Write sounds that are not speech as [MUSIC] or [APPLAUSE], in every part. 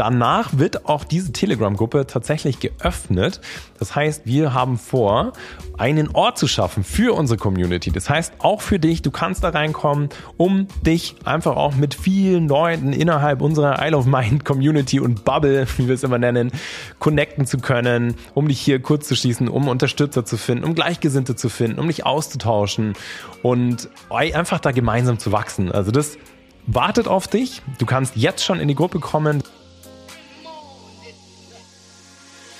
danach wird auch diese Telegram-Gruppe tatsächlich geöffnet. Das heißt, wir haben vor, einen Ort zu schaffen für unsere Community. Das heißt, auch für dich, du kannst da reinkommen, um dich einfach auch mit vielen Leuten innerhalb unserer Isle of Mind Community und Bubble, wie wir es immer nennen, connecten zu können, um dich hier kurz zu schließen, um Unterstützer zu finden, um Gleichgesinnte zu finden, um dich auszutauschen und einfach da gemeinsam zu wachsen. Also das wartet auf dich. Du kannst jetzt schon in die Gruppe kommen.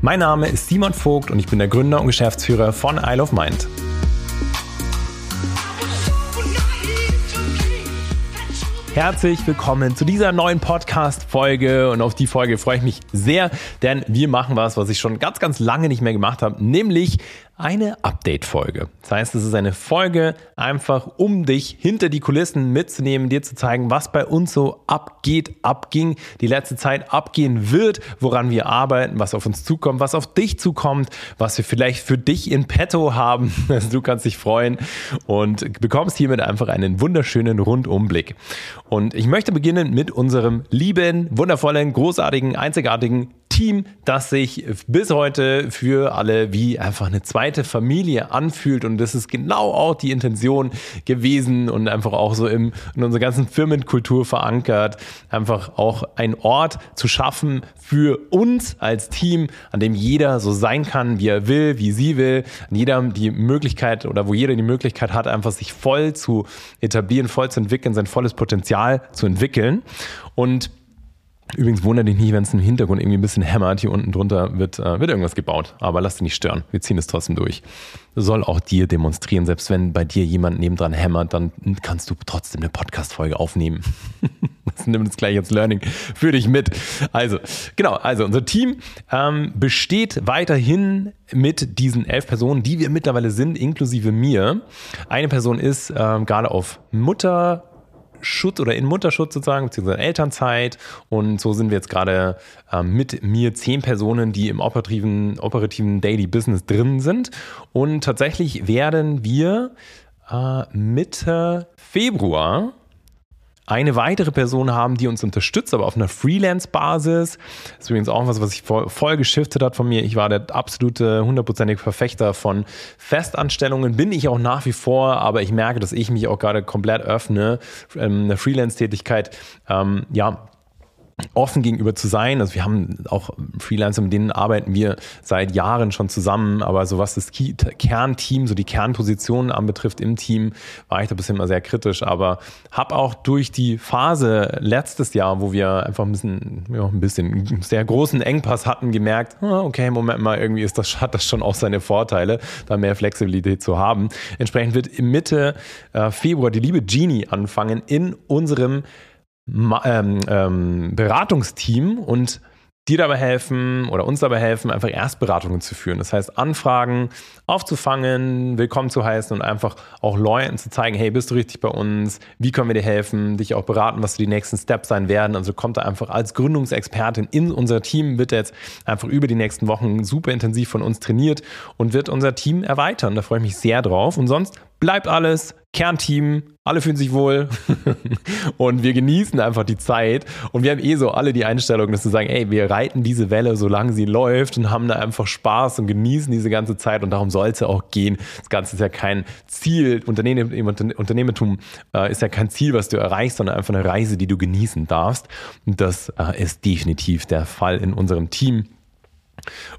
Mein Name ist Simon Vogt und ich bin der Gründer und Geschäftsführer von Isle of Mind. Herzlich willkommen zu dieser neuen Podcast-Folge und auf die Folge freue ich mich sehr, denn wir machen was, was ich schon ganz, ganz lange nicht mehr gemacht habe, nämlich eine Update-Folge. Das heißt, es ist eine Folge einfach, um dich hinter die Kulissen mitzunehmen, dir zu zeigen, was bei uns so abgeht, abging, die letzte Zeit abgehen wird, woran wir arbeiten, was auf uns zukommt, was auf dich zukommt, was wir vielleicht für dich in petto haben. [LAUGHS] Du kannst dich freuen und bekommst hiermit einfach einen wunderschönen Rundumblick. Und ich möchte beginnen mit unserem lieben, wundervollen, großartigen, einzigartigen Team, das sich bis heute für alle wie einfach eine zweite Familie anfühlt. Und das ist genau auch die Intention gewesen und einfach auch so im, in unserer ganzen Firmenkultur verankert, einfach auch ein Ort zu schaffen für uns als Team, an dem jeder so sein kann, wie er will, wie sie will, an jeder die Möglichkeit oder wo jeder die Möglichkeit hat, einfach sich voll zu etablieren, voll zu entwickeln, sein volles Potenzial zu entwickeln. Und Übrigens wundert dich nicht, wenn es im Hintergrund irgendwie ein bisschen hämmert. Hier unten drunter wird, äh, wird irgendwas gebaut. Aber lass dich nicht stören. Wir ziehen es trotzdem durch. Soll auch dir demonstrieren. Selbst wenn bei dir jemand nebendran hämmert, dann kannst du trotzdem eine Podcast-Folge aufnehmen. [LAUGHS] das nimmt jetzt gleich als Learning für dich mit. Also, genau. Also, unser Team ähm, besteht weiterhin mit diesen elf Personen, die wir mittlerweile sind, inklusive mir. Eine Person ist ähm, gerade auf Mutter, Schutz oder in Mutterschutz sozusagen, beziehungsweise Elternzeit. Und so sind wir jetzt gerade äh, mit mir zehn Personen, die im operativen, operativen Daily Business drin sind. Und tatsächlich werden wir äh, Mitte Februar eine weitere Person haben, die uns unterstützt, aber auf einer Freelance-Basis. Das ist übrigens auch was, was sich voll, voll geschiftet hat von mir. Ich war der absolute, hundertprozentige Verfechter von Festanstellungen, bin ich auch nach wie vor, aber ich merke, dass ich mich auch gerade komplett öffne, ähm, eine Freelance-Tätigkeit, ähm, ja, offen gegenüber zu sein. Also wir haben auch Freelancer, mit denen arbeiten wir seit Jahren schon zusammen, aber so was das Kernteam, so die Kernpositionen anbetrifft im Team, war ich da bisher immer sehr kritisch, aber habe auch durch die Phase letztes Jahr, wo wir einfach ein bisschen, ja, ein bisschen sehr großen Engpass hatten, gemerkt, ah, okay, Moment mal, irgendwie ist das, hat das schon auch seine Vorteile, da mehr Flexibilität zu haben. Entsprechend wird Mitte äh, Februar die liebe Genie anfangen in unserem ähm, ähm, Beratungsteam und dir dabei helfen oder uns dabei helfen, einfach Erstberatungen zu führen. Das heißt, Anfragen aufzufangen, willkommen zu heißen und einfach auch Leuten zu zeigen, hey, bist du richtig bei uns? Wie können wir dir helfen? Dich auch beraten, was die nächsten Steps sein werden. Also kommt er einfach als Gründungsexpertin in unser Team, wird jetzt einfach über die nächsten Wochen super intensiv von uns trainiert und wird unser Team erweitern. Da freue ich mich sehr drauf. Und sonst bleibt alles Kernteam, alle fühlen sich wohl. [LAUGHS] Und wir genießen einfach die Zeit. Und wir haben eh so alle die Einstellung, dass wir sagen, ey, wir reiten diese Welle, solange sie läuft und haben da einfach Spaß und genießen diese ganze Zeit. Und darum soll es ja auch gehen. Das Ganze ist ja kein Ziel, Unternehmen, Unternehmertum äh, ist ja kein Ziel, was du erreichst, sondern einfach eine Reise, die du genießen darfst. Und das äh, ist definitiv der Fall in unserem Team.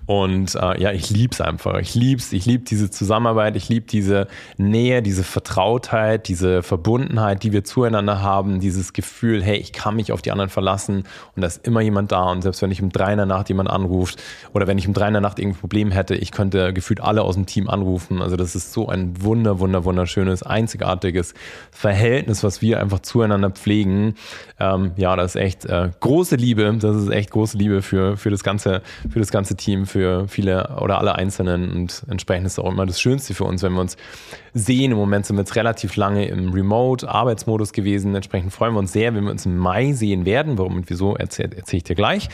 Und äh, ja, ich lieb's einfach. Ich lieb's. Ich lieb diese Zusammenarbeit. Ich lieb diese Nähe, diese Vertrautheit, diese Verbundenheit, die wir zueinander haben. Dieses Gefühl, hey, ich kann mich auf die anderen verlassen und da ist immer jemand da. Und selbst wenn ich um drei in der Nacht jemand anruft oder wenn ich um drei in der Nacht irgendein Problem hätte, ich könnte gefühlt alle aus dem Team anrufen. Also das ist so ein wunder, wunder, wunderschönes, einzigartiges Verhältnis, was wir einfach zueinander pflegen. Ähm, ja, das ist echt äh, große Liebe. Das ist echt große Liebe für, für das ganze, für das ganze ganze Team, für viele oder alle Einzelnen und entsprechend ist auch immer das Schönste für uns, wenn wir uns sehen. Im Moment sind wir jetzt relativ lange im Remote-Arbeitsmodus gewesen. Entsprechend freuen wir uns sehr, wenn wir uns im Mai sehen werden. Warum und wieso erzähle erzähl ich dir gleich.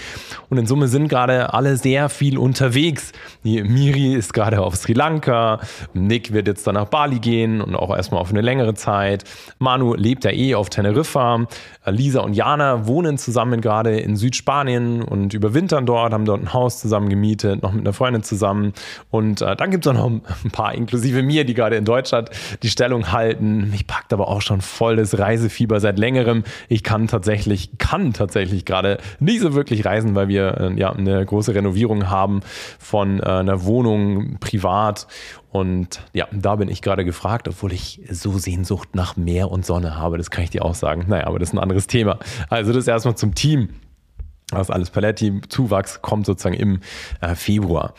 Und in Summe sind gerade alle sehr viel unterwegs. Die Miri ist gerade auf Sri Lanka, Nick wird jetzt dann nach Bali gehen und auch erstmal auf eine längere Zeit. Manu lebt ja eh auf Teneriffa. Lisa und Jana wohnen zusammen gerade in Südspanien und überwintern dort, haben dort ein Haus zusammen gemietet, noch mit einer Freundin zusammen. Und äh, dann gibt es auch noch [LAUGHS] ein paar, inklusive mir, die gerade in Deutschland die Stellung halten. Mich packt aber auch schon volles Reisefieber seit längerem. Ich kann tatsächlich, kann tatsächlich gerade nicht so wirklich reisen, weil wir äh, ja eine große Renovierung haben von äh, einer Wohnung privat. Und ja, da bin ich gerade gefragt, obwohl ich so Sehnsucht nach Meer und Sonne habe. Das kann ich dir auch sagen. Naja, aber das ist ein anderes Thema. Also das erstmal zum Team. Das alles Paletti, Zuwachs kommt sozusagen im äh, Februar.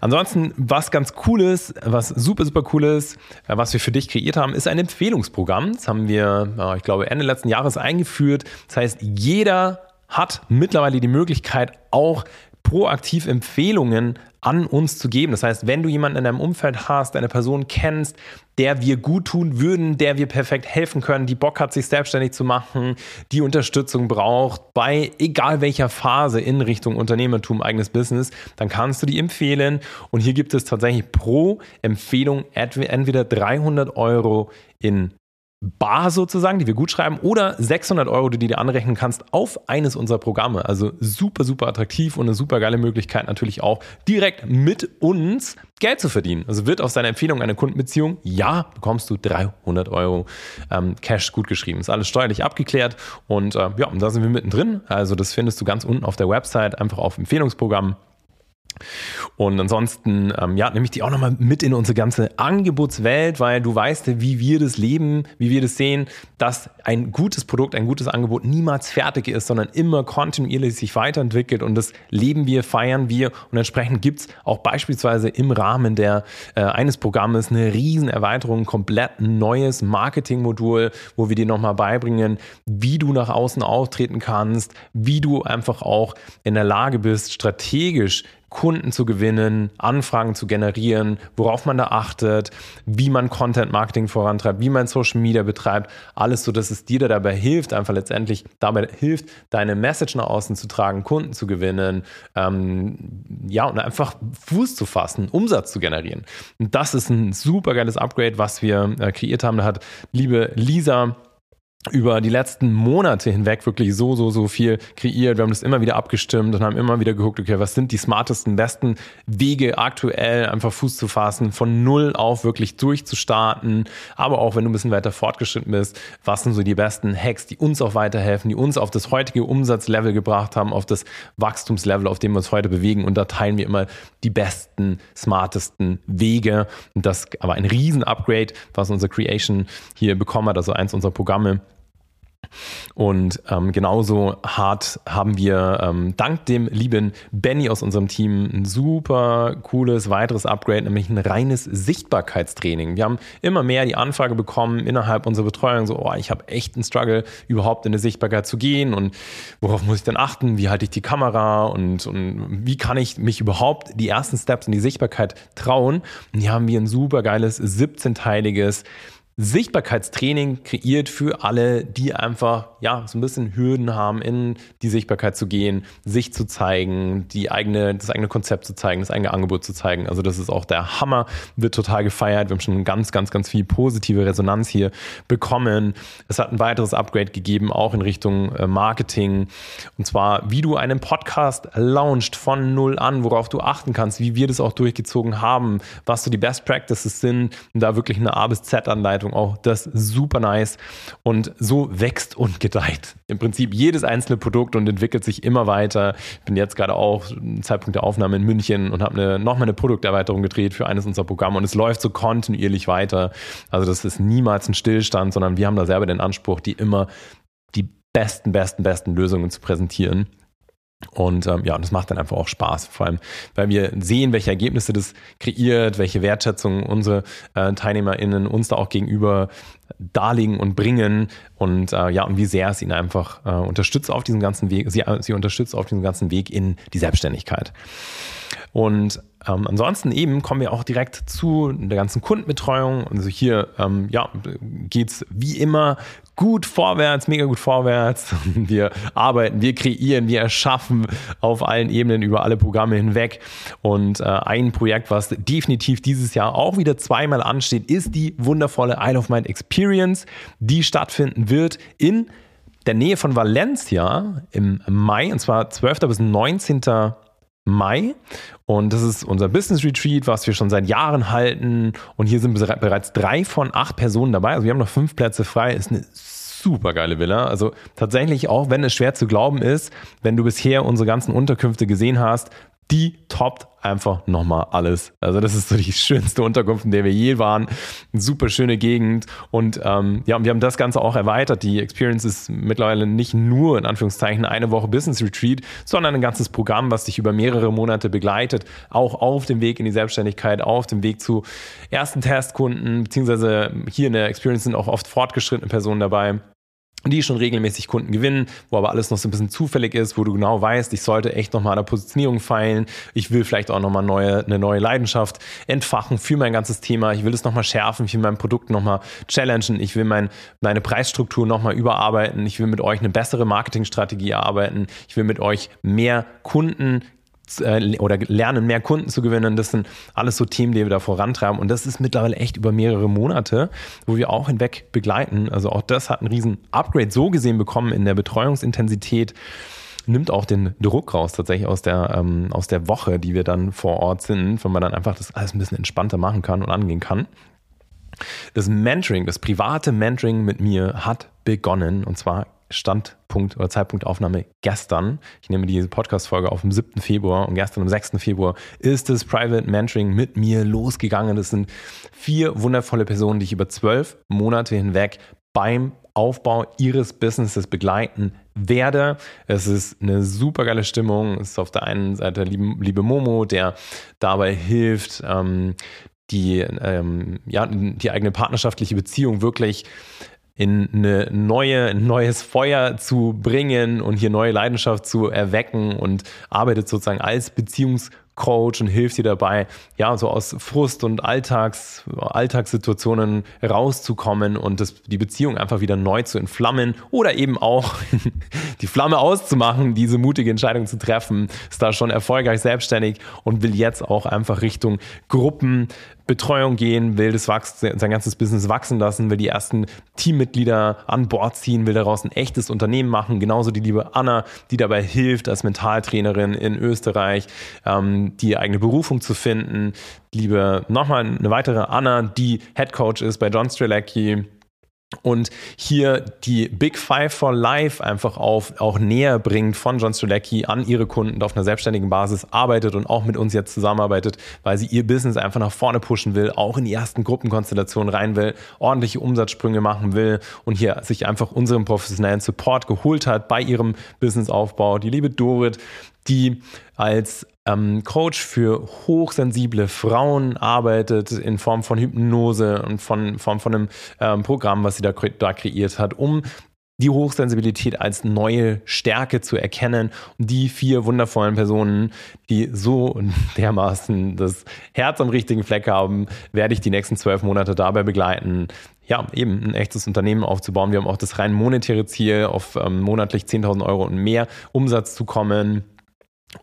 Ansonsten, was ganz cool ist, was super, super cool ist, äh, was wir für dich kreiert haben, ist ein Empfehlungsprogramm. Das haben wir, äh, ich glaube, Ende letzten Jahres eingeführt. Das heißt, jeder hat mittlerweile die Möglichkeit, auch proaktiv Empfehlungen an uns zu geben. Das heißt, wenn du jemanden in deinem Umfeld hast, eine Person kennst, der wir gut tun würden, der wir perfekt helfen können, die Bock hat, sich selbstständig zu machen, die Unterstützung braucht, bei egal welcher Phase in Richtung Unternehmertum, eigenes Business, dann kannst du die empfehlen. Und hier gibt es tatsächlich pro Empfehlung entweder 300 Euro in Bar sozusagen, die wir gut schreiben, oder 600 Euro, die du dir anrechnen kannst auf eines unserer Programme. Also super, super attraktiv und eine super geile Möglichkeit natürlich auch direkt mit uns Geld zu verdienen. Also wird auf seine Empfehlung eine Kundenbeziehung, ja, bekommst du 300 Euro ähm, Cash gut geschrieben. Ist alles steuerlich abgeklärt und äh, ja, und da sind wir mittendrin. Also das findest du ganz unten auf der Website, einfach auf Empfehlungsprogramm und ansonsten, ähm, ja, nehme ich die auch nochmal mit in unsere ganze Angebotswelt, weil du weißt, wie wir das leben, wie wir das sehen, dass ein gutes Produkt, ein gutes Angebot niemals fertig ist, sondern immer kontinuierlich sich weiterentwickelt. Und das leben wir, feiern wir. Und entsprechend gibt es auch beispielsweise im Rahmen der, äh, eines Programmes eine riesen Erweiterung, ein komplett neues Marketingmodul, wo wir dir nochmal beibringen, wie du nach außen auftreten kannst, wie du einfach auch in der Lage bist, strategisch Kunden zu gewinnen, Anfragen zu generieren, worauf man da achtet, wie man Content Marketing vorantreibt, wie man Social Media betreibt, alles so, dass es dir dabei hilft, einfach letztendlich dabei hilft, deine Message nach außen zu tragen, Kunden zu gewinnen, ähm, ja, und einfach Fuß zu fassen, Umsatz zu generieren. Und das ist ein super geiles Upgrade, was wir äh, kreiert haben. Da hat liebe Lisa über die letzten Monate hinweg wirklich so, so, so viel kreiert. Wir haben das immer wieder abgestimmt und haben immer wieder geguckt, okay, was sind die smartesten, besten Wege aktuell einfach Fuß zu fassen, von null auf wirklich durchzustarten. Aber auch wenn du ein bisschen weiter fortgeschritten bist, was sind so die besten Hacks, die uns auch weiterhelfen, die uns auf das heutige Umsatzlevel gebracht haben, auf das Wachstumslevel, auf dem wir uns heute bewegen. Und da teilen wir immer die besten, smartesten Wege. Und das aber ein Riesen-Upgrade, was unser Creation hier bekommen hat, also eins unserer Programme. Und ähm, genauso hart haben wir ähm, dank dem lieben Benny aus unserem Team ein super cooles weiteres Upgrade, nämlich ein reines Sichtbarkeitstraining. Wir haben immer mehr die Anfrage bekommen innerhalb unserer Betreuung, so, oh, ich habe echt einen Struggle, überhaupt in eine Sichtbarkeit zu gehen und worauf muss ich denn achten? Wie halte ich die Kamera und, und wie kann ich mich überhaupt die ersten Steps in die Sichtbarkeit trauen? Und hier haben wir ein super geiles 17-teiliges Sichtbarkeitstraining kreiert für alle, die einfach ja so ein bisschen Hürden haben, in die Sichtbarkeit zu gehen, sich zu zeigen, die eigene, das eigene Konzept zu zeigen, das eigene Angebot zu zeigen. Also das ist auch der Hammer, wird total gefeiert. Wir haben schon ganz, ganz, ganz viel positive Resonanz hier bekommen. Es hat ein weiteres Upgrade gegeben, auch in Richtung äh, Marketing. Und zwar, wie du einen Podcast launcht von null an, worauf du achten kannst, wie wir das auch durchgezogen haben, was so die Best Practices sind, da wirklich eine A bis Z-Anleitung Vorbereitung auch das super nice. Und so wächst und gedeiht im Prinzip jedes einzelne Produkt und entwickelt sich immer weiter. Ich bin jetzt gerade auch Zeitpunkt der Aufnahme in München und habe eine, nochmal eine Produkterweiterung gedreht für eines unserer Programme und es läuft so kontinuierlich weiter. Also das ist niemals ein Stillstand, sondern wir haben da selber den Anspruch, die immer die besten, besten, besten Lösungen zu präsentieren. Und ähm, ja, und das macht dann einfach auch Spaß, vor allem, weil wir sehen, welche Ergebnisse das kreiert, welche Wertschätzung unsere äh, TeilnehmerInnen uns da auch gegenüber darlegen und bringen und äh, ja, und wie sehr es ihn einfach äh, unterstützt auf diesem ganzen Weg, sie, sie unterstützt auf diesem ganzen Weg in die Selbstständigkeit. Und ähm, ansonsten eben kommen wir auch direkt zu der ganzen Kundenbetreuung. Also hier ähm, ja, geht's wie immer gut vorwärts, mega gut vorwärts. [LAUGHS] Wir arbeiten, wir kreieren, wir erschaffen auf allen Ebenen über alle Programme hinweg. Und äh, ein Projekt, was definitiv dieses Jahr auch wieder zweimal ansteht, ist die wundervolle Isle of Mind Experience, die stattfinden wird in der Nähe von Valencia im Mai, und zwar 12. bis 19. Mai. Und das ist unser Business Retreat, was wir schon seit Jahren halten. Und hier sind bereits drei von acht Personen dabei. Also wir haben noch fünf Plätze frei. Ist eine super geile Villa. Also tatsächlich auch, wenn es schwer zu glauben ist, wenn du bisher unsere ganzen Unterkünfte gesehen hast, die toppt einfach nochmal alles. Also das ist so die [LAUGHS] schönste Unterkunft, in der wir je waren. Eine super schöne Gegend. Und ähm, ja, wir haben das Ganze auch erweitert. Die Experience ist mittlerweile nicht nur in Anführungszeichen eine Woche Business Retreat, sondern ein ganzes Programm, was dich über mehrere Monate begleitet. Auch auf dem Weg in die Selbstständigkeit, auf dem Weg zu ersten Testkunden, beziehungsweise hier in der Experience sind auch oft fortgeschrittene Personen dabei die schon regelmäßig Kunden gewinnen, wo aber alles noch so ein bisschen zufällig ist, wo du genau weißt, ich sollte echt nochmal an der Positionierung feilen, ich will vielleicht auch nochmal neue, eine neue Leidenschaft entfachen für mein ganzes Thema, ich will es nochmal schärfen, ich will mein Produkt nochmal challengen, ich will mein, meine Preisstruktur nochmal überarbeiten, ich will mit euch eine bessere Marketingstrategie erarbeiten, ich will mit euch mehr Kunden äh, oder lernen, mehr Kunden zu gewinnen. Das sind alles so Themen, die wir da vorantreiben. Und das ist mittlerweile echt über mehrere Monate, wo wir auch hinweg begleiten. Also auch das hat einen riesen Upgrade so gesehen bekommen in der Betreuungsintensität nimmt auch den Druck raus, tatsächlich aus der, ähm, aus der Woche, die wir dann vor Ort sind, wenn man dann einfach das alles ein bisschen entspannter machen kann und angehen kann. Das Mentoring, das private Mentoring mit mir hat begonnen und zwar Standpunkt oder Zeitpunkt Aufnahme gestern. Ich nehme diese Podcast-Folge auf dem 7. Februar und gestern am 6. Februar ist das Private Mentoring mit mir losgegangen. Das sind vier wundervolle Personen, die ich über zwölf Monate hinweg beim Aufbau ihres Businesses begleiten werde. Es ist eine super geile Stimmung. Es ist auf der einen Seite liebe, liebe Momo, der dabei hilft, ähm, die, ähm, ja, die eigene partnerschaftliche Beziehung wirklich in eine neue, ein neues Feuer zu bringen und hier neue Leidenschaft zu erwecken und arbeitet sozusagen als Beziehungs- Coach und hilft dir dabei, ja, so aus Frust und Alltags, Alltagssituationen rauszukommen und das, die Beziehung einfach wieder neu zu entflammen oder eben auch [LAUGHS] die Flamme auszumachen, diese mutige Entscheidung zu treffen, ist da schon erfolgreich selbstständig und will jetzt auch einfach Richtung Gruppen Betreuung gehen, will das wachs sein ganzes Business wachsen lassen, will die ersten Teammitglieder an Bord ziehen, will daraus ein echtes Unternehmen machen. Genauso die liebe Anna, die dabei hilft als Mentaltrainerin in Österreich, ähm, die eigene Berufung zu finden. Liebe nochmal eine weitere Anna, die Head Coach ist bei John Strelecki und hier die Big Five for Life einfach auf, auch näher bringt von John Strelacki an ihre Kunden auf einer selbstständigen Basis arbeitet und auch mit uns jetzt zusammenarbeitet, weil sie ihr Business einfach nach vorne pushen will, auch in die ersten Gruppenkonstellationen rein will, ordentliche Umsatzsprünge machen will und hier sich einfach unseren professionellen Support geholt hat bei ihrem Businessaufbau. Die liebe Dorit, die als ähm, Coach für hochsensible Frauen arbeitet in Form von Hypnose und von Form von einem ähm, Programm, was sie da, da kreiert hat, um die Hochsensibilität als neue Stärke zu erkennen. Und die vier wundervollen Personen, die so [LAUGHS] dermaßen das Herz am richtigen Fleck haben, werde ich die nächsten zwölf Monate dabei begleiten, ja, eben ein echtes Unternehmen aufzubauen. Wir haben auch das rein monetäre Ziel, auf ähm, monatlich 10.000 Euro und mehr Umsatz zu kommen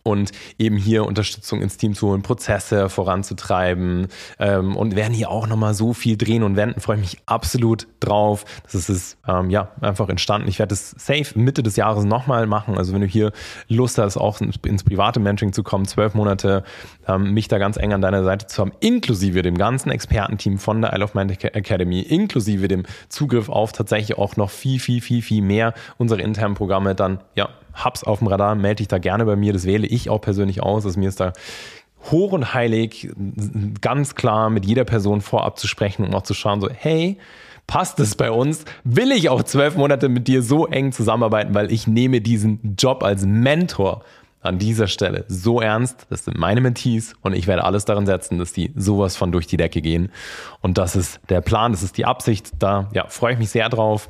und eben hier Unterstützung ins Team zu holen, Prozesse voranzutreiben ähm, und werden hier auch nochmal so viel drehen und wenden, freue ich mich absolut drauf. Das ist es ähm, ja einfach entstanden. Ich werde es safe Mitte des Jahres nochmal machen. Also wenn du hier Lust hast, auch ins private Mentoring zu kommen, zwölf Monate, ähm, mich da ganz eng an deiner Seite zu haben, inklusive dem ganzen Expertenteam von der Isle of Mind Academy, inklusive dem Zugriff auf tatsächlich auch noch viel, viel, viel, viel mehr unsere internen Programme, dann ja, hab's auf dem Radar, melde dich da gerne bei mir. Das wähle ich auch persönlich aus. Also mir ist da hoch und heilig, ganz klar mit jeder Person vorab zu sprechen und auch zu schauen, so, hey, passt es bei uns? Will ich auch zwölf Monate mit dir so eng zusammenarbeiten, weil ich nehme diesen Job als Mentor an dieser Stelle so ernst. Das sind meine Mentees und ich werde alles daran setzen, dass die sowas von durch die Decke gehen. Und das ist der Plan, das ist die Absicht. Da ja, freue ich mich sehr drauf.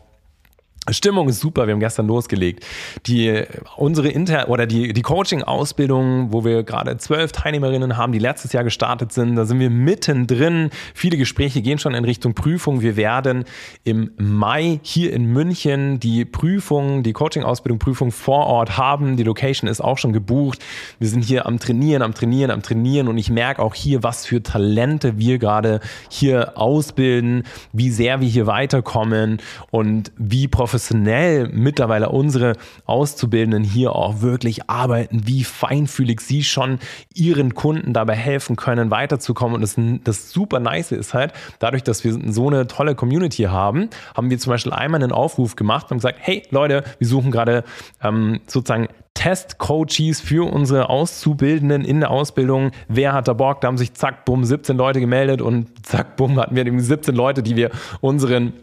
Stimmung ist super. Wir haben gestern losgelegt. Die, unsere Inter oder die, die Coaching-Ausbildung, wo wir gerade zwölf Teilnehmerinnen haben, die letztes Jahr gestartet sind, da sind wir mittendrin. Viele Gespräche gehen schon in Richtung Prüfung. Wir werden im Mai hier in München die Prüfung, die Coaching-Ausbildung, Prüfung vor Ort haben. Die Location ist auch schon gebucht. Wir sind hier am Trainieren, am Trainieren, am Trainieren und ich merke auch hier, was für Talente wir gerade hier ausbilden, wie sehr wir hier weiterkommen und wie professionell professionell mittlerweile unsere Auszubildenden hier auch wirklich arbeiten, wie feinfühlig sie schon ihren Kunden dabei helfen können, weiterzukommen. Und das, das super nice ist halt, dadurch, dass wir so eine tolle Community haben, haben wir zum Beispiel einmal einen Aufruf gemacht und gesagt, hey Leute, wir suchen gerade ähm, sozusagen Test-Coaches für unsere Auszubildenden in der Ausbildung. Wer hat da Bock? Da haben sich zack, bumm, 17 Leute gemeldet und zack, bumm, hatten wir 17 Leute, die wir unseren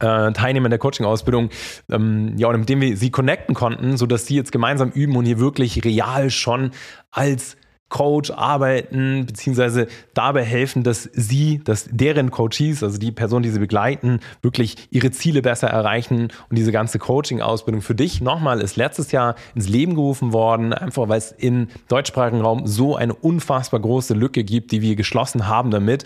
äh, Teilnehmer der Coaching-Ausbildung, ähm, ja, oder mit denen wir sie connecten konnten, sodass sie jetzt gemeinsam üben und hier wirklich real schon als Coach arbeiten, beziehungsweise dabei helfen, dass sie, dass deren Coaches, also die Person, die sie begleiten, wirklich ihre Ziele besser erreichen. Und diese ganze Coaching-Ausbildung für dich nochmal ist letztes Jahr ins Leben gerufen worden, einfach weil es im deutschsprachigen Raum so eine unfassbar große Lücke gibt, die wir geschlossen haben damit.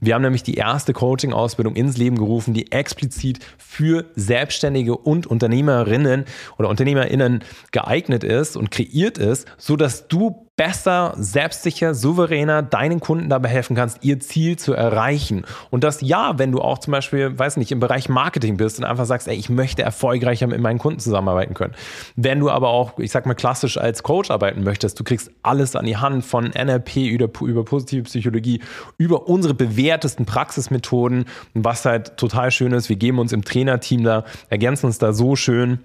Wir haben nämlich die erste Coaching-Ausbildung ins Leben gerufen, die explizit für Selbstständige und Unternehmerinnen oder UnternehmerInnen geeignet ist und kreiert ist, so dass du besser, selbstsicher, souveräner deinen Kunden dabei helfen kannst, ihr Ziel zu erreichen. Und das ja, wenn du auch zum Beispiel, weiß nicht, im Bereich Marketing bist und einfach sagst, ey, ich möchte erfolgreicher mit meinen Kunden zusammenarbeiten können. Wenn du aber auch, ich sag mal, klassisch als Coach arbeiten möchtest, du kriegst alles an die Hand von NLP über, über positive Psychologie, über unsere bewährtesten Praxismethoden, was halt total schön ist. Wir geben uns im Trainerteam da, ergänzen uns da so schön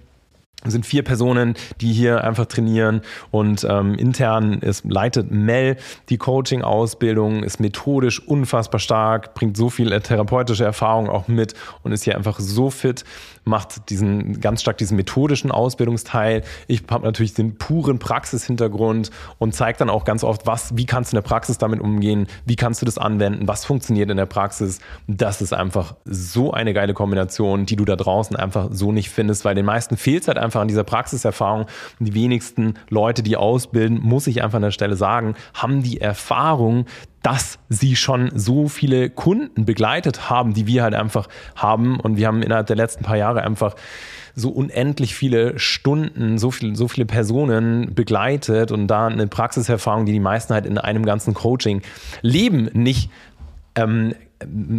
sind vier Personen, die hier einfach trainieren und ähm, intern ist, leitet Mel die Coaching-Ausbildung, ist methodisch unfassbar stark, bringt so viel therapeutische Erfahrung auch mit und ist hier einfach so fit macht diesen ganz stark diesen methodischen Ausbildungsteil. Ich habe natürlich den puren Praxishintergrund und zeige dann auch ganz oft, was, wie kannst du in der Praxis damit umgehen, wie kannst du das anwenden, was funktioniert in der Praxis. Das ist einfach so eine geile Kombination, die du da draußen einfach so nicht findest, weil den meisten fehlt es halt einfach an dieser Praxiserfahrung. Die wenigsten Leute, die ausbilden, muss ich einfach an der Stelle sagen, haben die Erfahrung, dass sie schon so viele Kunden begleitet haben, die wir halt einfach haben. Und wir haben innerhalb der letzten paar Jahre einfach so unendlich viele Stunden, so viele, so viele Personen begleitet und da eine Praxiserfahrung, die die meisten halt in einem ganzen Coaching leben, nicht ähm,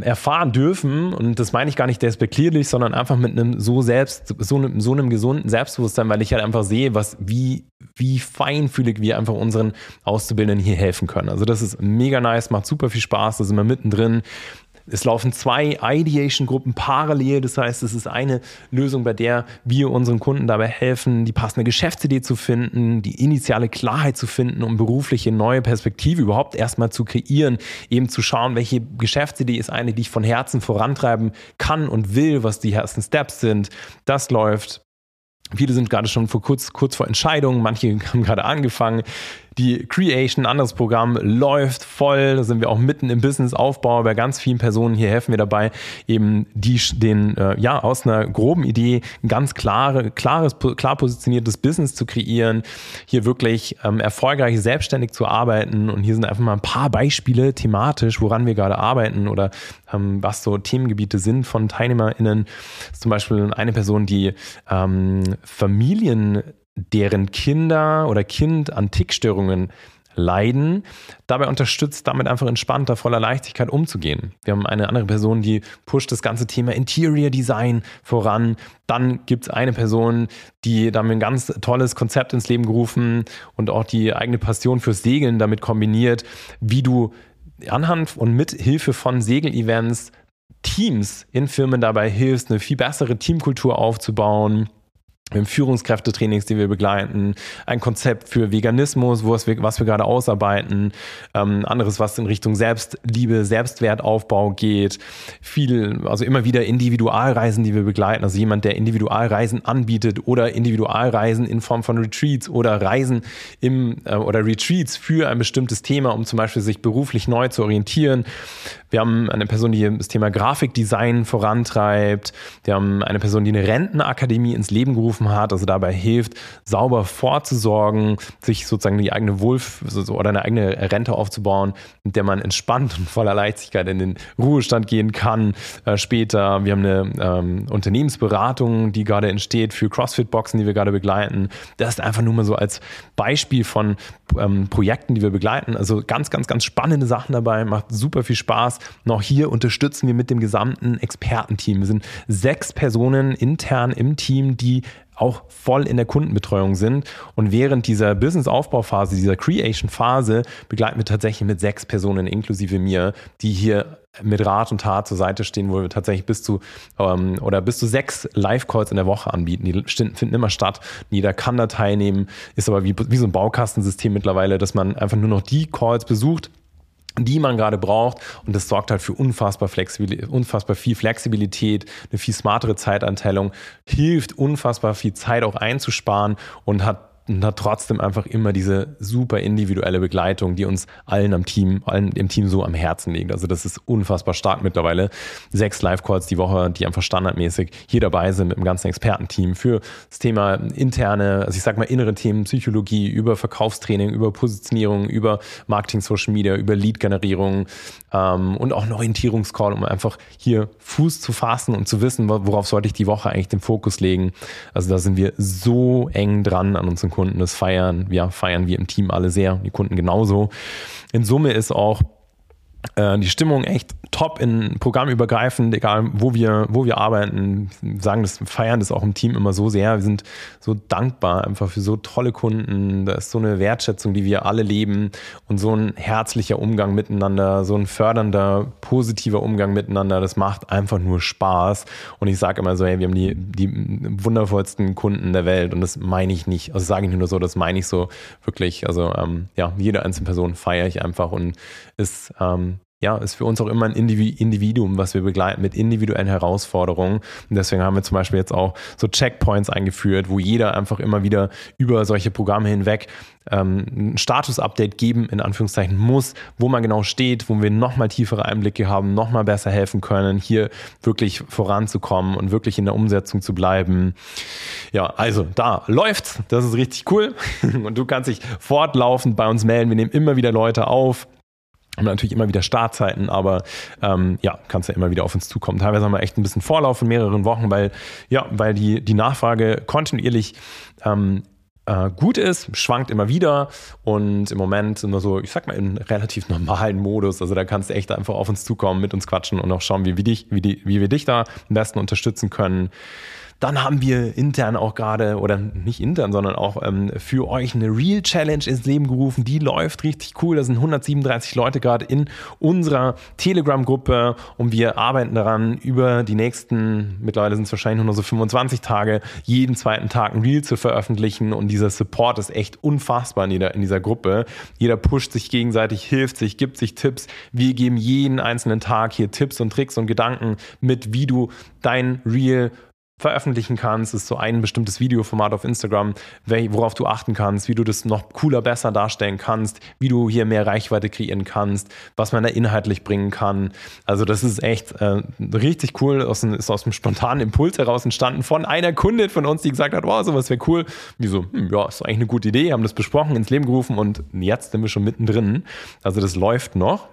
erfahren dürfen, und das meine ich gar nicht despektierlich, sondern einfach mit einem so selbst, so einem, so einem gesunden Selbstbewusstsein, weil ich halt einfach sehe, was, wie, wie feinfühlig wir einfach unseren Auszubildenden hier helfen können. Also das ist mega nice, macht super viel Spaß, da sind wir mittendrin. Es laufen zwei Ideation-Gruppen parallel. Das heißt, es ist eine Lösung, bei der wir unseren Kunden dabei helfen, die passende Geschäftsidee zu finden, die initiale Klarheit zu finden, um berufliche neue Perspektive überhaupt erstmal zu kreieren, eben zu schauen, welche Geschäftsidee ist eine, die ich von Herzen vorantreiben kann und will, was die ersten Steps sind. Das läuft. Viele sind gerade schon vor kurz, kurz vor Entscheidungen, manche [LAUGHS] haben gerade angefangen. Die Creation, anderes Programm, läuft voll. Da sind wir auch mitten im Businessaufbau. Bei ganz vielen Personen hier helfen wir dabei, eben die, den, äh, ja, aus einer groben Idee ein ganz klare, klares, klar positioniertes Business zu kreieren, hier wirklich ähm, erfolgreich selbstständig zu arbeiten. Und hier sind einfach mal ein paar Beispiele thematisch, woran wir gerade arbeiten oder ähm, was so Themengebiete sind von TeilnehmerInnen. Zum Beispiel eine Person, die ähm, Familien deren Kinder oder Kind an Tickstörungen leiden, dabei unterstützt, damit einfach entspannter, voller Leichtigkeit umzugehen. Wir haben eine andere Person, die pusht das ganze Thema Interior Design voran. Dann gibt es eine Person, die damit ein ganz tolles Konzept ins Leben gerufen und auch die eigene Passion fürs Segeln damit kombiniert, wie du anhand und mit Hilfe von Segelevents Teams in Firmen dabei hilfst, eine viel bessere Teamkultur aufzubauen, wir haben Führungskräftetrainings, die wir begleiten, ein Konzept für Veganismus, was wir, was wir gerade ausarbeiten, ähm, anderes, was in Richtung Selbstliebe, Selbstwertaufbau geht, viel, also immer wieder Individualreisen, die wir begleiten, also jemand, der Individualreisen anbietet oder Individualreisen in Form von Retreats oder Reisen im äh, oder Retreats für ein bestimmtes Thema, um zum Beispiel sich beruflich neu zu orientieren. Wir haben eine Person, die das Thema Grafikdesign vorantreibt. Wir haben eine Person, die eine Rentenakademie ins Leben gerufen hat, also dabei hilft, sauber vorzusorgen, sich sozusagen die eigene Wohlf oder eine eigene Rente aufzubauen, mit der man entspannt und voller Leichtigkeit in den Ruhestand gehen kann äh, später. Wir haben eine ähm, Unternehmensberatung, die gerade entsteht für CrossFit-Boxen, die wir gerade begleiten. Das ist einfach nur mal so als Beispiel von ähm, Projekten, die wir begleiten. Also ganz, ganz, ganz spannende Sachen dabei, macht super viel Spaß. Noch hier unterstützen wir mit dem gesamten Expertenteam. Wir sind sechs Personen intern im Team, die auch voll in der Kundenbetreuung sind. Und während dieser Business-Aufbauphase, dieser Creation-Phase, begleiten wir tatsächlich mit sechs Personen inklusive mir, die hier mit Rat und Tat zur Seite stehen, wo wir tatsächlich bis zu ähm, oder bis zu sechs Live-Calls in der Woche anbieten. Die finden immer statt. Jeder kann da teilnehmen, ist aber wie, wie so ein Baukastensystem mittlerweile, dass man einfach nur noch die Calls besucht, die man gerade braucht. Und das sorgt halt für unfassbar, Flexibil unfassbar viel Flexibilität, eine viel smartere Zeitanteilung, hilft unfassbar viel Zeit auch einzusparen und hat und hat trotzdem einfach immer diese super individuelle Begleitung, die uns allen am Team, allen im Team so am Herzen liegt. Also das ist unfassbar stark mittlerweile. Sechs Live-Calls die Woche, die einfach standardmäßig hier dabei sind mit dem ganzen Expertenteam für das Thema interne, also ich sag mal innere Themen, Psychologie, über Verkaufstraining, über Positionierung, über Marketing, Social Media, über Lead-Generierung ähm, und auch einen Orientierungscall, um einfach hier Fuß zu fassen und zu wissen, worauf sollte ich die Woche eigentlich den Fokus legen. Also da sind wir so eng dran an unseren Kunden. Das feiern, ja, feiern wir im Team alle sehr, die Kunden genauso. In Summe ist auch äh, die Stimmung echt top in programmübergreifend, egal wo wir, wo wir arbeiten. Sagen das, feiern das auch im Team immer so sehr. Wir sind so dankbar einfach für so tolle Kunden. Da ist so eine Wertschätzung, die wir alle leben und so ein herzlicher Umgang miteinander, so ein fördernder, positiver Umgang miteinander. Das macht einfach nur Spaß. Und ich sage immer so, hey, wir haben die, die wundervollsten Kunden der Welt. Und das meine ich nicht. Also sage ich nur so, das meine ich so wirklich. Also ähm, ja, jede einzelne Person feiere ich einfach und ist ähm, ja, ist für uns auch immer ein Individuum, was wir begleiten mit individuellen Herausforderungen. Und deswegen haben wir zum Beispiel jetzt auch so Checkpoints eingeführt, wo jeder einfach immer wieder über solche Programme hinweg ähm, ein Status-Update geben, in Anführungszeichen muss, wo man genau steht, wo wir nochmal tiefere Einblicke haben, nochmal besser helfen können, hier wirklich voranzukommen und wirklich in der Umsetzung zu bleiben. Ja, also da läuft's. Das ist richtig cool. [LAUGHS] Und du kannst dich fortlaufend bei uns melden. Wir nehmen immer wieder Leute auf haben natürlich immer wieder Startzeiten, aber ähm, ja, kannst ja immer wieder auf uns zukommen. Teilweise haben wir echt ein bisschen Vorlauf in mehreren Wochen, weil ja, weil die die Nachfrage kontinuierlich ähm, äh, gut ist, schwankt immer wieder und im Moment sind wir so, ich sag mal, in relativ normalen Modus. Also da kannst du echt einfach auf uns zukommen, mit uns quatschen und auch schauen, wie wir dich, wie, die, wie wir dich da am besten unterstützen können. Dann haben wir intern auch gerade, oder nicht intern, sondern auch ähm, für euch eine Real Challenge ins Leben gerufen. Die läuft richtig cool. Da sind 137 Leute gerade in unserer Telegram-Gruppe und wir arbeiten daran, über die nächsten, mittlerweile sind es wahrscheinlich nur so 25 Tage, jeden zweiten Tag ein Reel zu veröffentlichen. Und dieser Support ist echt unfassbar in, jeder, in dieser Gruppe. Jeder pusht sich gegenseitig, hilft sich, gibt sich Tipps. Wir geben jeden einzelnen Tag hier Tipps und Tricks und Gedanken mit, wie du dein Reel veröffentlichen kannst. Ist so ein bestimmtes Videoformat auf Instagram, worauf du achten kannst, wie du das noch cooler, besser darstellen kannst, wie du hier mehr Reichweite kreieren kannst, was man da inhaltlich bringen kann. Also das ist echt äh, richtig cool, aus, ist aus einem spontanen Impuls heraus entstanden von einer Kundin von uns, die gesagt hat, wow, sowas wäre cool. Wieso? Hm, ja, ist eigentlich eine gute Idee, haben das besprochen, ins Leben gerufen und jetzt sind wir schon mittendrin. Also das läuft noch.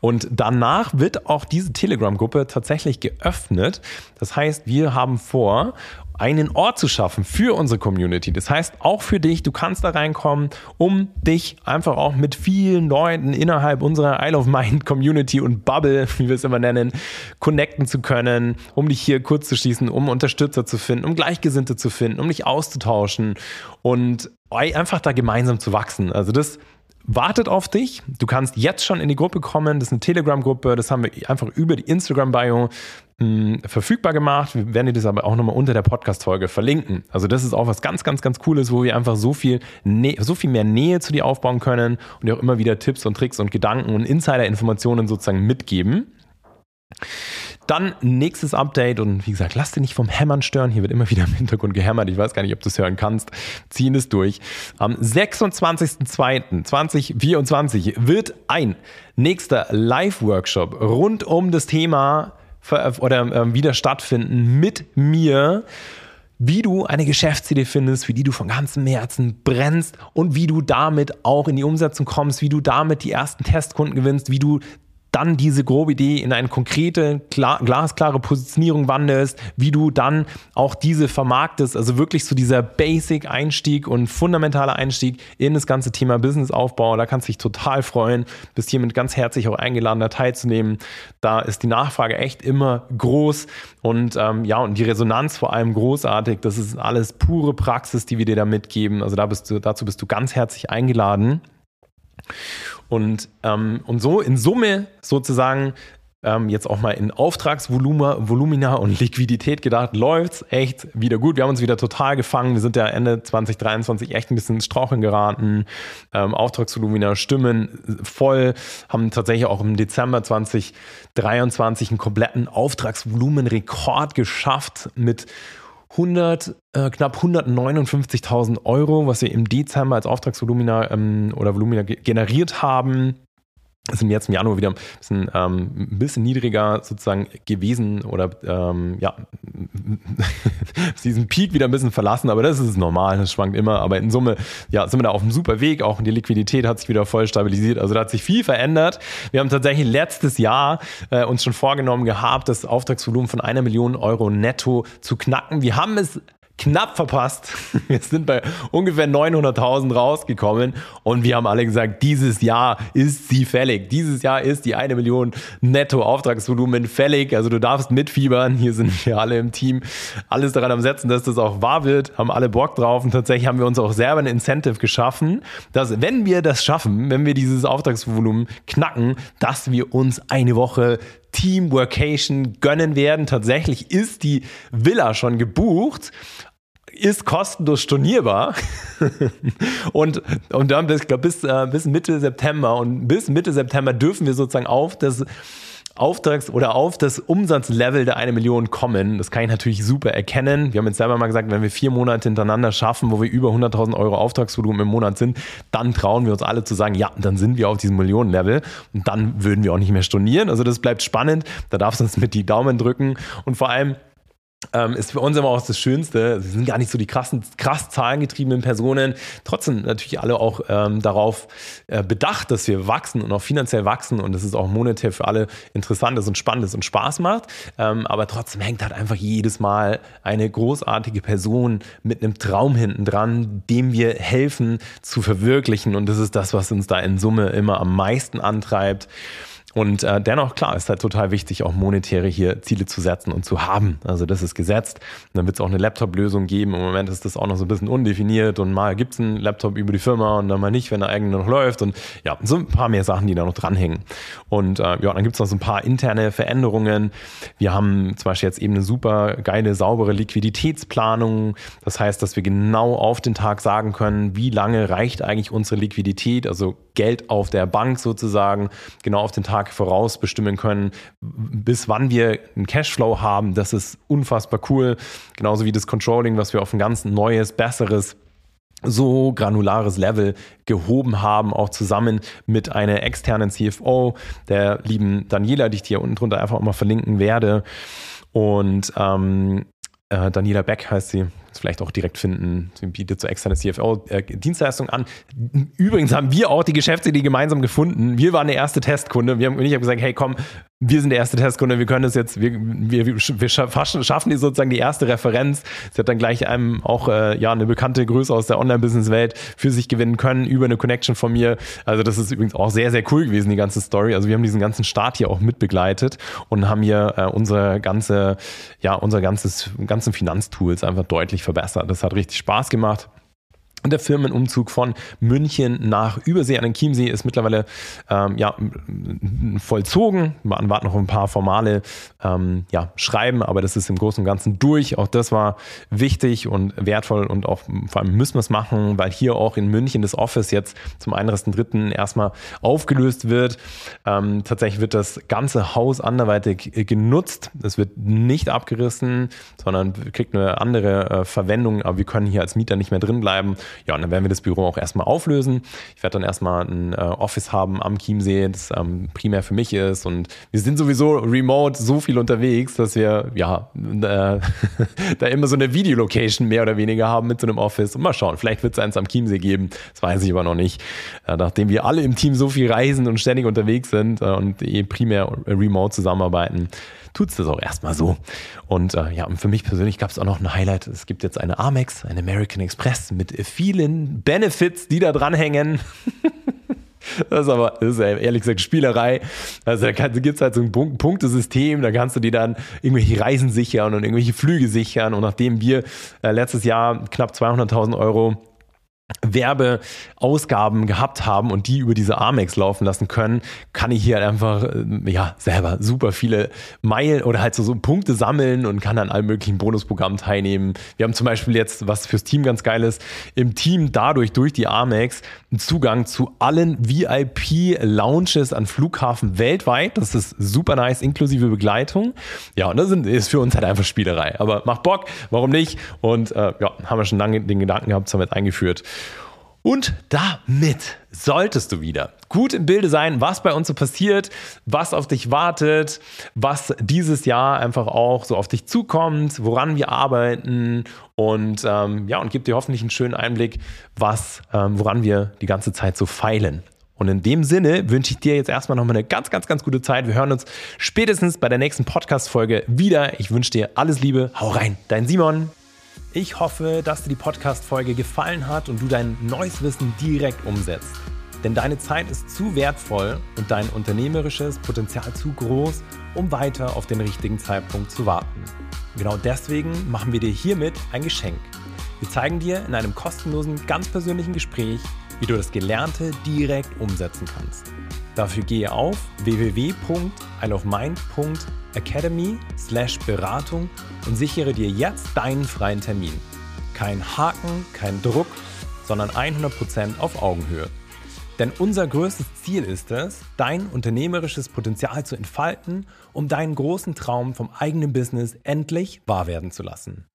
Und danach wird auch diese Telegram-Gruppe tatsächlich geöffnet. Das heißt, wir haben vor, einen Ort zu schaffen für unsere Community. Das heißt, auch für dich, du kannst da reinkommen, um dich einfach auch mit vielen Leuten innerhalb unserer Isle of Mind Community und Bubble, wie wir es immer nennen, connecten zu können, um dich hier kurz zu schließen, um Unterstützer zu finden, um Gleichgesinnte zu finden, um dich auszutauschen und einfach da gemeinsam zu wachsen. Also das wartet auf dich. Du kannst jetzt schon in die Gruppe kommen. Das ist eine Telegram-Gruppe. Das haben wir einfach über die Instagram-Bio hm, verfügbar gemacht. Wir werden dir das aber auch nochmal unter der Podcast-Folge verlinken. Also das ist auch was ganz, ganz, ganz Cooles, wo wir einfach so viel, Nä so viel mehr Nähe zu dir aufbauen können und dir auch immer wieder Tipps und Tricks und Gedanken und Insider-Informationen sozusagen mitgeben. Dann nächstes Update und wie gesagt, lass dich nicht vom Hämmern stören. Hier wird immer wieder im Hintergrund gehämmert. Ich weiß gar nicht, ob du es hören kannst. Ziehen es durch. Am 26.02.2024 wird ein nächster Live-Workshop rund um das Thema oder äh, wieder stattfinden mit mir wie du eine Geschäftsidee findest, für die du von ganzem Herzen brennst und wie du damit auch in die Umsetzung kommst, wie du damit die ersten Testkunden gewinnst, wie du dann diese grobe Idee in eine konkrete, klar, glasklare Positionierung wandelst, wie du dann auch diese vermarktest, also wirklich so dieser Basic-Einstieg und fundamentaler Einstieg in das ganze Thema Businessaufbau. Da kannst du dich total freuen, bist hiermit ganz herzlich auch eingeladen, da teilzunehmen. Da ist die Nachfrage echt immer groß und ähm, ja, und die Resonanz vor allem großartig. Das ist alles pure Praxis, die wir dir da mitgeben. Also da bist du, dazu bist du ganz herzlich eingeladen. Und, ähm, und so in Summe sozusagen ähm, jetzt auch mal in Auftragsvolumina und Liquidität gedacht, läuft es echt wieder gut. Wir haben uns wieder total gefangen. Wir sind ja Ende 2023 echt ein bisschen ins Straucheln geraten. Ähm, Auftragsvolumina stimmen voll, haben tatsächlich auch im Dezember 2023 einen kompletten Auftragsvolumenrekord geschafft mit 100, äh, knapp 159.000 Euro, was wir im Dezember als Auftragsvolumina ähm, oder Volumina generiert haben sind jetzt im Januar wieder ein bisschen, ähm, ein bisschen niedriger sozusagen gewesen oder ähm, ja, [LAUGHS] diesen Peak wieder ein bisschen verlassen, aber das ist normal, das schwankt immer. Aber in Summe ja, sind wir da auf einem super Weg, auch die Liquidität hat sich wieder voll stabilisiert, also da hat sich viel verändert. Wir haben tatsächlich letztes Jahr äh, uns schon vorgenommen gehabt, das Auftragsvolumen von einer Million Euro netto zu knacken. Wir haben es knapp verpasst. [LAUGHS] Wir sind bei ungefähr 900.000 rausgekommen und wir haben alle gesagt, dieses Jahr ist sie fällig. Dieses Jahr ist die eine Million Netto-Auftragsvolumen fällig. Also du darfst mitfiebern. Hier sind wir alle im Team. Alles daran am Setzen, dass das auch wahr wird. Haben alle Bock drauf und tatsächlich haben wir uns auch selber ein Incentive geschaffen, dass wenn wir das schaffen, wenn wir dieses Auftragsvolumen knacken, dass wir uns eine Woche Team Workation gönnen werden. Tatsächlich ist die Villa schon gebucht ist kostenlos stornierbar. [LAUGHS] und, und dann bis, glaub, bis, äh, bis Mitte September und bis Mitte September dürfen wir sozusagen auf das Auftrags- oder auf das Umsatzlevel der eine Million kommen. Das kann ich natürlich super erkennen. Wir haben jetzt selber mal gesagt, wenn wir vier Monate hintereinander schaffen, wo wir über 100.000 Euro Auftragsvolumen im Monat sind, dann trauen wir uns alle zu sagen, ja, dann sind wir auf diesem Millionenlevel und dann würden wir auch nicht mehr stornieren. Also das bleibt spannend. Da darfst du uns mit die Daumen drücken und vor allem ähm, ist für uns immer auch das Schönste. Sie sind gar nicht so die krassen, krass zahlengetriebenen Personen. Trotzdem natürlich alle auch ähm, darauf äh, bedacht, dass wir wachsen und auch finanziell wachsen und dass es auch monetär für alle interessant ist und spannend ist und Spaß macht. Ähm, aber trotzdem hängt halt einfach jedes Mal eine großartige Person mit einem Traum hinten dran, dem wir helfen zu verwirklichen. Und das ist das, was uns da in Summe immer am meisten antreibt. Und äh, dennoch, klar, ist halt total wichtig, auch monetäre hier Ziele zu setzen und zu haben. Also das ist gesetzt. Und dann wird es auch eine Laptop-Lösung geben. Im Moment ist das auch noch so ein bisschen undefiniert und mal gibt es einen Laptop über die Firma und dann mal nicht, wenn der eigene noch läuft. Und ja, so ein paar mehr Sachen, die da noch dranhängen. Und äh, ja, dann gibt es noch so ein paar interne Veränderungen. Wir haben zum Beispiel jetzt eben eine super geile, saubere Liquiditätsplanung. Das heißt, dass wir genau auf den Tag sagen können, wie lange reicht eigentlich unsere Liquidität, also Geld auf der Bank sozusagen, genau auf den Tag Tag voraus bestimmen können, bis wann wir einen Cashflow haben. Das ist unfassbar cool. Genauso wie das Controlling, was wir auf ein ganz neues, besseres so granulares Level gehoben haben, auch zusammen mit einer externen CFO, der lieben Daniela, die ich dir unten drunter einfach mal verlinken werde. Und ähm, äh, Daniela Beck heißt sie, vielleicht auch direkt finden. Sie bietet so externe CFO-Dienstleistungen äh, an. Übrigens haben wir auch die Geschäftsidee gemeinsam gefunden. Wir waren der erste Testkunde. Wir haben, ich habe gesagt, hey komm, wir sind der erste Testkunde, wir können das jetzt, wir, wir, wir schaffen die sozusagen die erste Referenz. Sie hat dann gleich einem auch äh, ja eine bekannte Größe aus der Online-Business-Welt für sich gewinnen können über eine Connection von mir. Also das ist übrigens auch sehr, sehr cool gewesen, die ganze Story. Also wir haben diesen ganzen Start hier auch mitbegleitet und haben hier äh, unsere ganze, ja, unser ganzes, ganzen Finanztools einfach deutlich verbessert. Das hat richtig Spaß gemacht. Der Firmenumzug von München nach Übersee an den Chiemsee ist mittlerweile ähm, ja, vollzogen. Man warten noch ein paar formale ähm, ja, Schreiben, aber das ist im Großen und Ganzen durch. Auch das war wichtig und wertvoll und auch vor allem müssen wir es machen, weil hier auch in München das Office jetzt zum 31.03. erstmal aufgelöst wird. Ähm, tatsächlich wird das ganze Haus anderweitig genutzt. Es wird nicht abgerissen, sondern kriegt eine andere äh, Verwendung, aber wir können hier als Mieter nicht mehr drin bleiben. Ja, und dann werden wir das Büro auch erstmal auflösen. Ich werde dann erstmal ein äh, Office haben am Chiemsee, das ähm, primär für mich ist. Und wir sind sowieso remote so viel unterwegs, dass wir ja äh, [LAUGHS] da immer so eine Videolocation mehr oder weniger haben mit so einem Office. Und mal schauen, vielleicht wird es eins am Chiemsee geben. Das weiß ich aber noch nicht. Äh, nachdem wir alle im Team so viel reisen und ständig unterwegs sind äh, und eh primär remote zusammenarbeiten, tut es das auch erstmal so. Und äh, ja, und für mich persönlich gab es auch noch ein Highlight. Es gibt jetzt eine Amex, eine American Express mit vielen Benefits, die da dranhängen. [LAUGHS] Das ist aber, das ist ehrlich gesagt Spielerei. Also da gibt es halt so ein Punktesystem, da kannst du dir dann irgendwelche Reisen sichern und irgendwelche Flüge sichern. Und nachdem wir äh, letztes Jahr knapp 200.000 Euro Werbeausgaben gehabt haben und die über diese Amex laufen lassen können, kann ich hier halt einfach äh, ja selber super viele Meilen oder halt so, so Punkte sammeln und kann an allen möglichen Bonusprogrammen teilnehmen. Wir haben zum Beispiel jetzt, was fürs Team ganz geil ist, im Team dadurch durch die Amex einen Zugang zu allen VIP-Lounges an Flughafen weltweit. Das ist super nice, inklusive Begleitung. Ja, und das ist für uns halt einfach Spielerei. Aber macht Bock, warum nicht? Und äh, ja, haben wir schon lange den Gedanken gehabt, damit eingeführt. Und damit solltest du wieder gut im Bilde sein, was bei uns so passiert, was auf dich wartet, was dieses Jahr einfach auch so auf dich zukommt, woran wir arbeiten und ähm, ja, und gib dir hoffentlich einen schönen Einblick, was, ähm, woran wir die ganze Zeit so feilen. Und in dem Sinne wünsche ich dir jetzt erstmal nochmal eine ganz, ganz, ganz gute Zeit. Wir hören uns spätestens bei der nächsten Podcast-Folge wieder. Ich wünsche dir alles Liebe. Hau rein, dein Simon. Ich hoffe, dass dir die Podcast-Folge gefallen hat und du dein neues Wissen direkt umsetzt. Denn deine Zeit ist zu wertvoll und dein unternehmerisches Potenzial zu groß, um weiter auf den richtigen Zeitpunkt zu warten. Genau deswegen machen wir dir hiermit ein Geschenk. Wir zeigen dir in einem kostenlosen, ganz persönlichen Gespräch, wie du das Gelernte direkt umsetzen kannst. Dafür gehe auf www.isleofmind.academy slash Beratung und sichere dir jetzt deinen freien Termin. Kein Haken, kein Druck, sondern 100% auf Augenhöhe. Denn unser größtes Ziel ist es, dein unternehmerisches Potenzial zu entfalten, um deinen großen Traum vom eigenen Business endlich wahr werden zu lassen.